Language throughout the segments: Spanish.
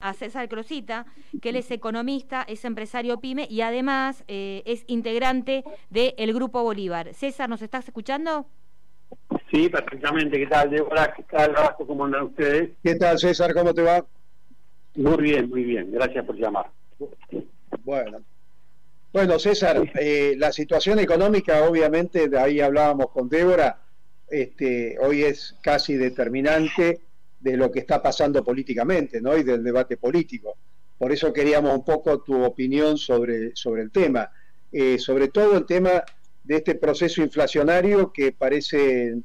a César Crosita, que él es economista, es empresario PYME y además eh, es integrante del Grupo Bolívar. César, ¿nos estás escuchando? Sí, perfectamente. ¿Qué tal, Débora? ¿Qué tal, ¿Cómo andan ustedes? ¿Qué tal, César? ¿Cómo te va? Muy bien, muy bien. Gracias por llamar. Bueno. Bueno, César, eh, la situación económica, obviamente, de ahí hablábamos con Débora, este, hoy es casi determinante de lo que está pasando políticamente, ¿no? Y del debate político. Por eso queríamos un poco tu opinión sobre, sobre el tema. Eh, sobre todo el tema de este proceso inflacionario que parece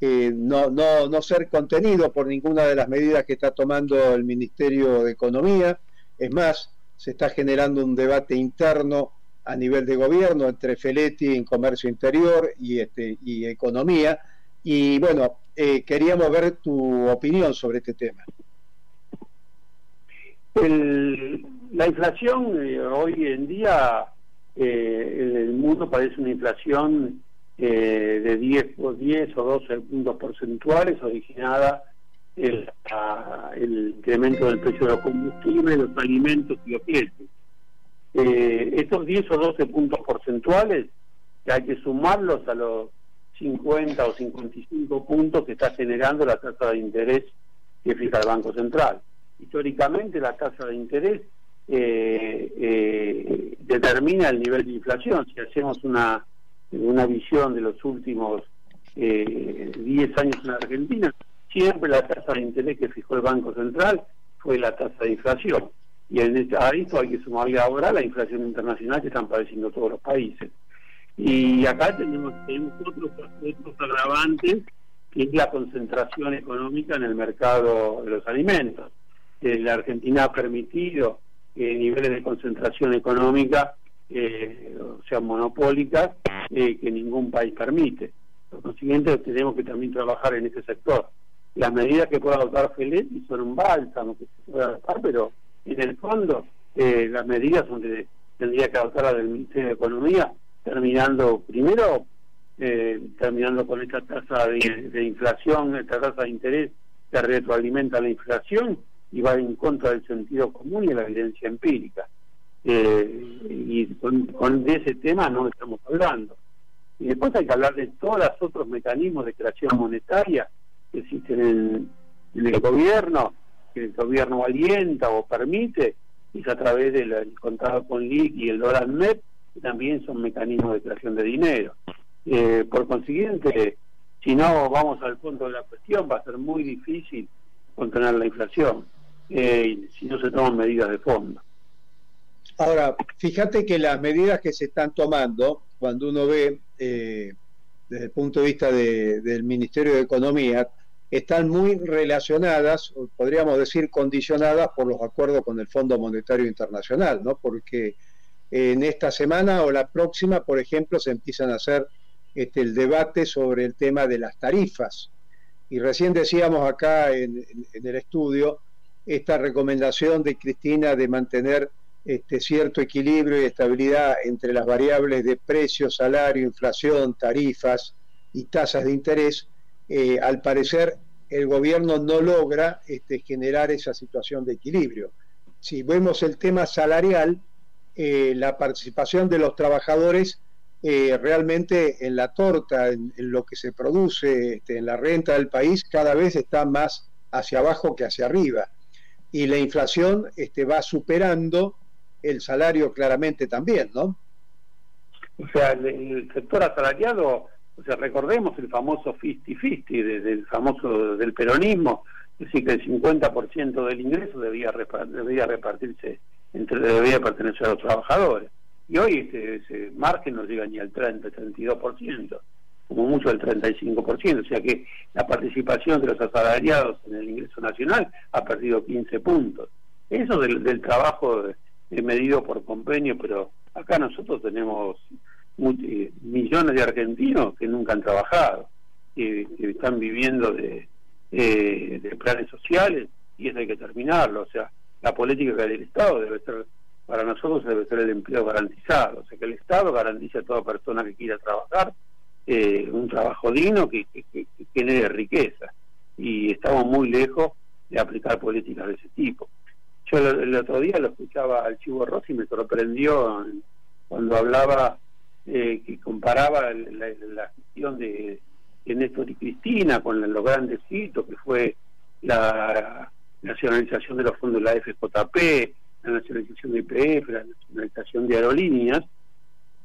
eh, no, no, no ser contenido por ninguna de las medidas que está tomando el Ministerio de Economía. Es más, se está generando un debate interno a nivel de gobierno entre Feletti en comercio interior y, este, y economía. Y bueno, eh, queríamos ver tu opinión sobre este tema. la inflación eh, hoy en día eh, en el mundo parece una inflación de 10 o 10 o 12 puntos porcentuales originada el, el incremento del precio de los combustibles, los alimentos y los bienes. estos 10 o 12 puntos porcentuales hay que sumarlos a los 50 o 55 puntos que está generando la tasa de interés que fija el Banco Central. Históricamente la tasa de interés eh, eh, determina el nivel de inflación. Si hacemos una, una visión de los últimos eh, 10 años en Argentina, siempre la tasa de interés que fijó el Banco Central fue la tasa de inflación. Y en este, a esto hay que sumarle ahora la inflación internacional que están padeciendo todos los países. Y acá tenemos, otros, otros agravantes, que es la concentración económica en el mercado de los alimentos. Eh, la Argentina ha permitido eh, niveles de concentración económica, eh, o sea, monopólicas, que ningún país permite. Por consiguiente, tenemos que también trabajar en ese sector. Las medidas que pueda adoptar Feletti son un bálsamo que se puede adoptar, pero en el fondo las medidas donde tendría que adoptar la del Ministerio de Economía terminando primero eh, terminando con esta tasa de, inflación, esta tasa de interés que retroalimenta la inflación y va en contra del sentido común y la evidencia empírica. Eh, y con, ese tema no estamos hablando. Y después hay que hablar de todos los otros mecanismos de creación monetaria que existen en, el gobierno, que el gobierno alienta o permite, y es a través del contrato con LIC y el dólar MEP, también son mecanismos de creación de dinero. Eh, por consiguiente, si no vamos al fondo de la cuestión, va a ser muy difícil contener la inflación eh, si no se toman medidas de fondo. Ahora, fíjate que las medidas que se están tomando, cuando uno ve eh, desde el punto de vista del Ministerio de Economía, están muy relacionadas, podríamos decir condicionadas por los acuerdos con el Fondo Monetario Internacional, ¿no? Porque en esta semana o la próxima, por ejemplo, se empiezan a hacer este, el debate sobre el tema de las tarifas. Y recién decíamos acá en, el estudio esta recomendación de Cristina de mantener este, cierto equilibrio y estabilidad entre las variables de precio, salario, inflación, tarifas y tasas de interés, eh, al parecer el gobierno no logra este, generar esa situación de equilibrio. Si vemos el tema salarial, eh, la participación de los trabajadores eh, realmente en la torta, en, lo que se produce, este, en la renta del país, cada vez está más hacia abajo que hacia arriba. Y la inflación este, va superando el salario claramente también, ¿no? O sea, el, sector asalariado, o sea, recordemos el famoso 50-50 del famoso del peronismo, es decir, que el 50% del ingreso debía, debía repartirse entre debía pertenecer a los trabajadores. Y hoy ese, ese margen no llega ni al 30, 32%, como mucho al 35%, o sea que la participación de los asalariados en el ingreso nacional ha perdido 15 puntos. Eso del, del trabajo eh, medido por convenio, pero acá nosotros tenemos millones de argentinos que nunca han trabajado, que, están viviendo de, eh, de planes sociales y eso hay que terminarlo, o sea, la política del Estado debe ser, para nosotros debe ser el empleo garantizado, o sea que el Estado garantice a toda persona que quiera trabajar eh, un trabajo digno que, que, genere riqueza y estamos muy lejos de aplicar políticas de ese tipo. Yo el, otro día lo escuchaba al Chivo Rossi y me sorprendió cuando hablaba, eh, que comparaba la, gestión de, Néstor y Cristina con los grandes hitos que fue la nacionalización de los fondos de la FJP, la nacionalización de IPF, la nacionalización de aerolíneas,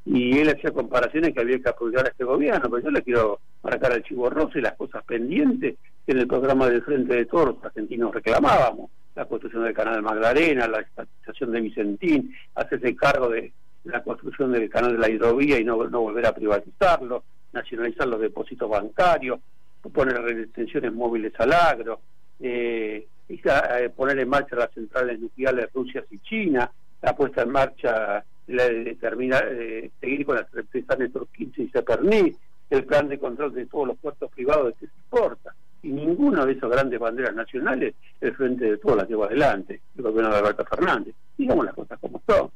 y él hacía comparaciones que había que apoyar a este gobierno, pero yo le quiero marcar al Chivo Rossi las cosas pendientes que en el programa del Frente de Todos los argentinos reclamábamos, la construcción del canal de Magdalena, la estatización de Vicentín, hacerse cargo de la construcción del canal de la hidrovía y no, no volver a privatizarlo, nacionalizar los depósitos bancarios, poner retenciones móviles al agro, eh, eh, poner en marcha las centrales nucleares Rusia y China, la puesta en marcha la de terminar, eh, seguir con las empresas Néstor 15 y Seperní, el plan de control de todos los puertos privados que se exporta. Y ninguna de esas grandes banderas nacionales, el frente de todas las lleva adelante, el gobierno de Alberto Fernández. Digamos las cosas como son.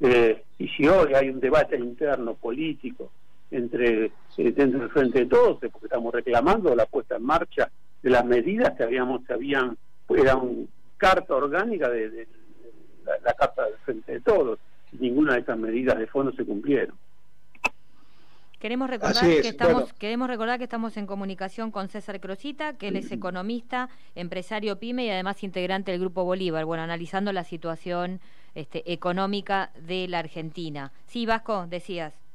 Eh, y si hoy hay un debate interno político entre eh, dentro del frente de todos, porque estamos reclamando la puesta en marcha de las medidas que habíamos, habían, era una carta orgánica de, la, carta del frente de todos. ninguna de esas medidas de fondo se cumplieron. Queremos recordar, que estamos, queremos recordar que estamos en comunicación con César Crosita, que él es economista, empresario PYME y además integrante del Grupo Bolívar, bueno, analizando la situación este, económica de la Argentina. Sí, Vasco, decías.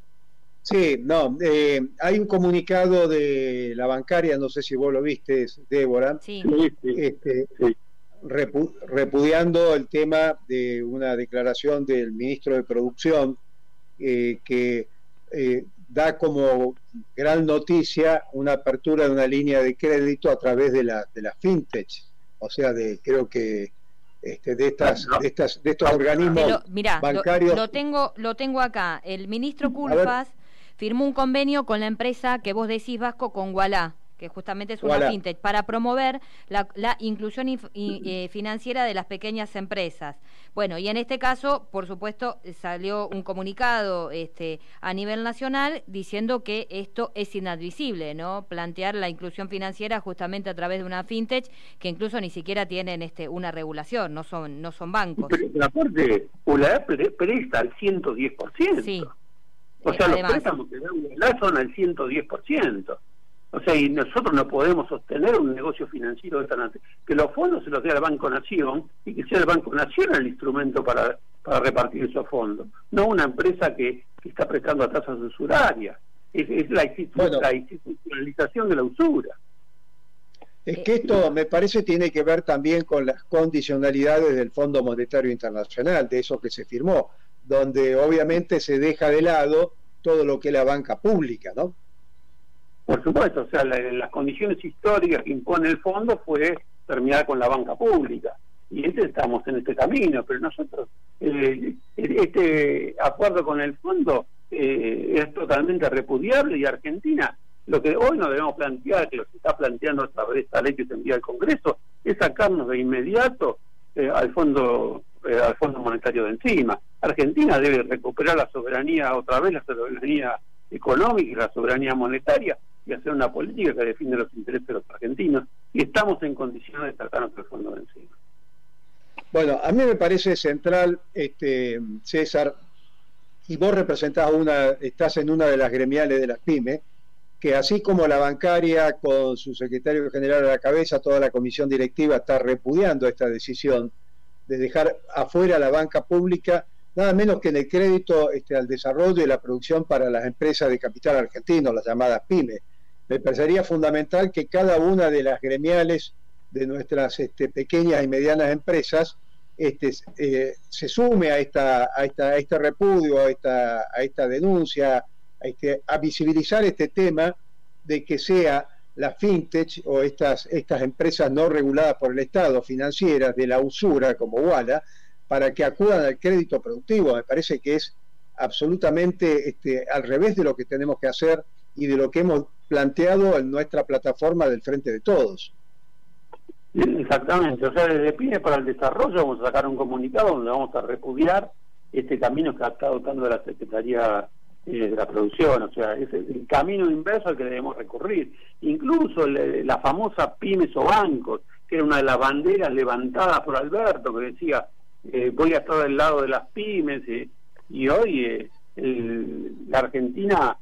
Sí, no, eh, hay un comunicado de la bancaria, no sé si vos lo viste, Débora, sí. Este, repudiando el tema de una declaración del ministro de Producción eh, que eh, da como gran noticia una apertura de una línea de crédito a través de la, de la fintech, o sea, de creo que este, de estas, de estas, de estos organismos bancarios. Lo, tengo, lo tengo acá. El ministro Culpas firmó un convenio con la empresa que vos decís Vasco con Gualá que justamente es una fintech, para promover la, inclusión eh, financiera de las pequeñas empresas. Bueno, y en este caso, por supuesto, salió un comunicado este, a nivel nacional diciendo que esto es inadmisible, ¿no? Plantear la inclusión financiera justamente a través de una fintech que incluso ni siquiera tienen este, una regulación, no son, no son bancos. Pero la parte, presta al 110%. Sí. O sea, los préstamos que da son al 110%. O sea, y nosotros no podemos sostener un negocio financiero de esta Que los fondos se los dé al Banco Nación y que sea el Banco Nación el instrumento para, para repartir esos fondos. No una empresa que, está prestando a tasas usurarias. Es, la, institucionalización de la usura. Es que esto me parece tiene que ver también con las condicionalidades del Fondo Monetario Internacional, de eso que se firmó, donde obviamente se deja de lado todo lo que es la banca pública, ¿no? Por supuesto, o sea, las condiciones históricas que impone el fondo fue terminar con la banca pública. Y este, estamos en este camino, pero nosotros, eh, este acuerdo con el fondo eh, es totalmente repudiable y Argentina, lo que hoy nos debemos plantear, que lo que está planteando a través de esta ley que se envía al Congreso, es sacarnos de inmediato eh, al fondo al fondo monetario de encima. Argentina debe recuperar la soberanía otra vez, la soberanía económica y la soberanía monetaria y hacer una política que defiende los intereses de los argentinos y estamos en condiciones de sacarnos el fondo de encima. Bueno, a mí me parece central, este, César, y vos representás una, estás en una de las gremiales de las pymes, que así como la bancaria con su secretario general a la cabeza, toda la comisión directiva está repudiando esta decisión de dejar afuera la banca pública nada menos que en el crédito este, al desarrollo y la producción para las empresas de capital argentino, las llamadas pymes. Me parecería fundamental que cada una de las gremiales de nuestras este, pequeñas y medianas empresas este, eh, se sume a, esta, este repudio, a esta, a esta denuncia, a, este, a visibilizar este tema de que sea la fintech o estas, estas empresas no reguladas por el Estado, financieras de la usura como Walla, para que acudan al crédito productivo. Me parece que es absolutamente este, al revés de lo que tenemos que hacer y de lo que hemos planteado en nuestra plataforma del Frente de Todos. Exactamente, o sea, desde PINE para el Desarrollo vamos a sacar un comunicado donde vamos a repudiar este camino que ha estado dando la Secretaría eh, de la Producción, o sea, es el camino inverso al que debemos recurrir. Incluso la famosa pymes o bancos, que era una de las banderas levantadas por Alberto, que decía, eh, voy a estar del lado de las pymes, eh, y hoy la Argentina,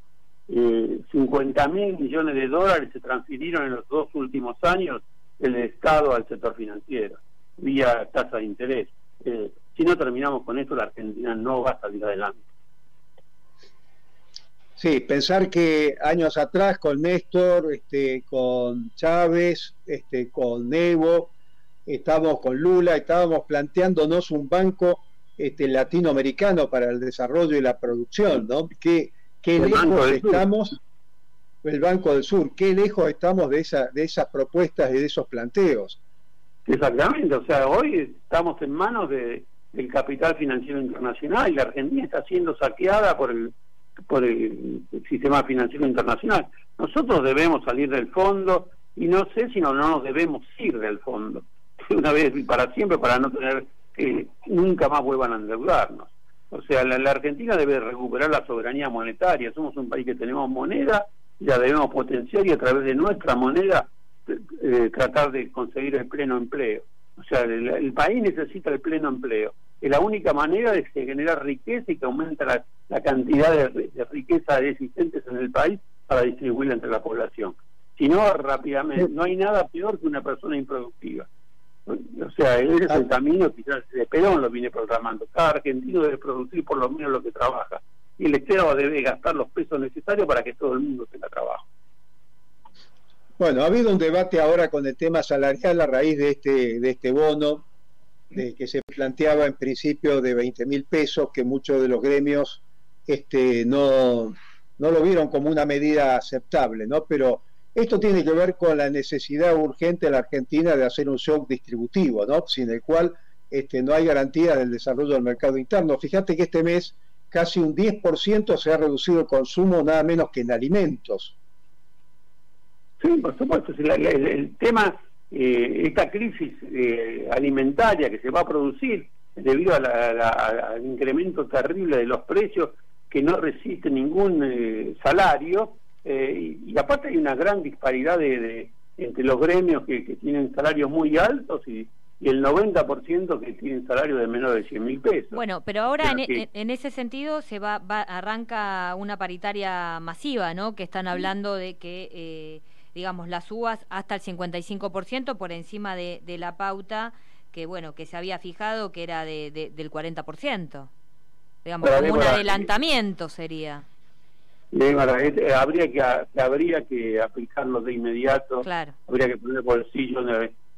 50 mil millones de dólares se transfirieron en los dos últimos años del Estado al sector financiero, vía tasa de interés. si no terminamos con esto, la Argentina no va a salir adelante. Sí, pensar que años atrás con Néstor, este, con Chávez, este, con Evo, estábamos con Lula, estábamos planteándonos un banco este, latinoamericano para el desarrollo y la producción, ¿no? ¿Qué, qué lejos estamos, el Banco del Sur, qué lejos estamos de, esa, de esas propuestas y de esos planteos. Exactamente, o sea, hoy estamos en manos de, del capital financiero internacional y la Argentina está siendo saqueada por el por el, sistema financiero internacional. Nosotros debemos salir del fondo y no sé si no, no nos debemos ir del fondo una vez y para siempre para no tener que nunca más vuelvan a endeudarnos. O sea, la, Argentina debe recuperar la soberanía monetaria. Somos un país que tenemos moneda, la debemos potenciar y a través de nuestra moneda eh, tratar de conseguir el pleno empleo. O sea, el, país necesita el pleno empleo. Es la única manera de generar riqueza y que aumente la, cantidad de, riqueza existentes en el país para distribuirla entre la población. Si no, rápidamente, no hay nada peor que una persona improductiva. O sea, ese es el camino quizás de Perón lo viene programando. Cada argentino debe producir por lo menos lo que trabaja. Y el Estado debe gastar los pesos necesarios para que todo el mundo tenga trabajo. Bueno, ha habido un debate ahora con el tema salarial a raíz de este, de este bono de, que se planteaba en principio de 20 mil pesos, que muchos de los gremios este, no, no lo vieron como una medida aceptable, ¿no? Pero esto tiene que ver con la necesidad urgente de la Argentina de hacer un shock distributivo, ¿no? Sin el cual este, no hay garantía del desarrollo del mercado interno. Fíjate que este mes casi un 10% se ha reducido el consumo nada menos que en alimentos. Sí, por supuesto. El, tema, eh, esta crisis eh, alimentaria que se va a producir debido al incremento terrible de los precios que no resiste ningún eh, salario, y, aparte hay una gran disparidad de, entre los gremios que, tienen salarios muy altos y, el 90% que tienen salario de menos de 100 mil pesos. Bueno, pero ahora e, en, ese sentido se va, arranca una paritaria masiva, ¿no? Que están hablando de que digamos, las uvas hasta el 55% por encima de, de, la pauta que, bueno, que se había fijado que era de, del 40%. Digamos, como un adelantamiento sería. Este, habría que, habría que aplicarlo de inmediato. Claro. Habría que poner bolsillo,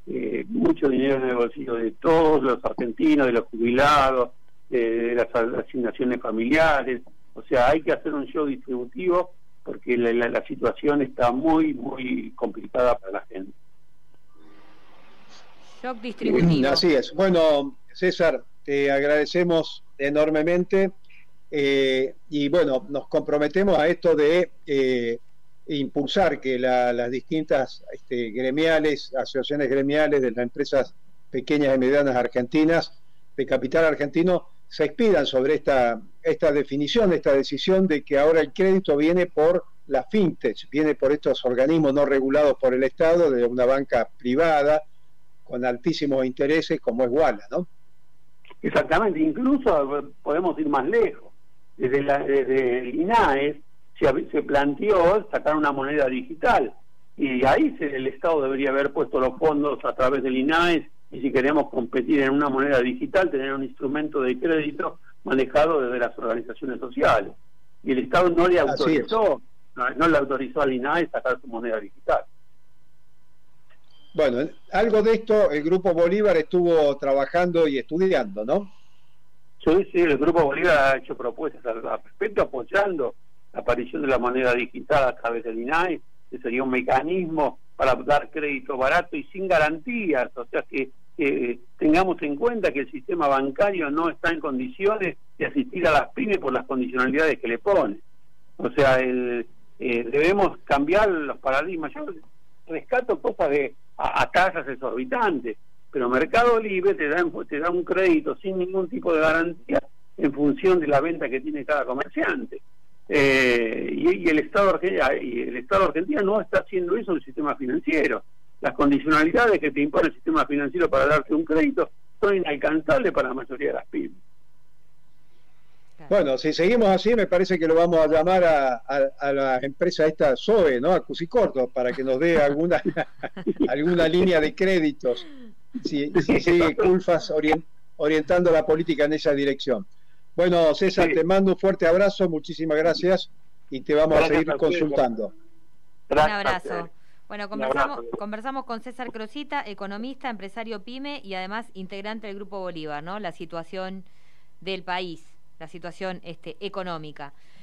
eh, mucho dinero en el bolsillo de todos los argentinos, de los jubilados, de las asignaciones familiares. O sea, hay que hacer un show distributivo porque la, situación está muy, muy complicada para la gente. Shock distributivo. Así es. Bueno, César, te agradecemos enormemente eh, y bueno, nos comprometemos a esto de eh, impulsar que las distintas este, gremiales, asociaciones gremiales de las empresas pequeñas y medianas argentinas, de capital argentino, se expidan sobre esta, esta definición, esta decisión de que ahora el crédito viene por la fintech, viene por estos organismos no regulados por el Estado, de una banca privada, con altísimos intereses como es Walla, ¿no? Exactamente, incluso podemos ir más lejos. Desde, la, desde el INAES se, se planteó sacar una moneda digital y ahí el Estado debería haber puesto los fondos a través del INAES y si queremos competir en una moneda digital, tener un instrumento de crédito manejado desde las organizaciones sociales. Y el Estado no le autorizó, no, le autorizó al INAE sacar su moneda digital. Bueno, algo de esto el Grupo Bolívar estuvo trabajando y estudiando, ¿no? Sí, el Grupo Bolívar ha hecho propuestas al respecto, apoyando la aparición de la moneda digital a través del INAE, que sería un mecanismo para dar crédito barato y sin garantías, o sea que que tengamos en cuenta que el sistema bancario no está en condiciones de asistir a las pymes por las condicionalidades que le pone. O sea, el, eh, debemos cambiar los paradigmas. Yo rescato cosas de a, tasas exorbitantes, pero Mercado Libre te da, te da un crédito sin ningún tipo de garantía en función de la venta que tiene cada comerciante. Eh, y, el Estado y el Estado argentino no está haciendo eso en el sistema financiero. las condicionalidades que te impone el sistema financiero para darte un crédito son inalcanzables para la mayoría de las pymes. Bueno, si seguimos así, me parece que lo vamos a llamar a, la empresa esta SOE, ¿no? A Cusicorto, para que nos dé alguna, alguna línea de créditos. Si, sigue Culfas orientando la política en esa dirección. Bueno, César, te mando un fuerte abrazo, muchísimas gracias y te vamos a seguir consultando. Un abrazo. Bueno, conversamos, conversamos con César Crosita, economista, empresario PYME y además integrante del Grupo Bolívar, ¿no? La situación del país, la situación este, económica.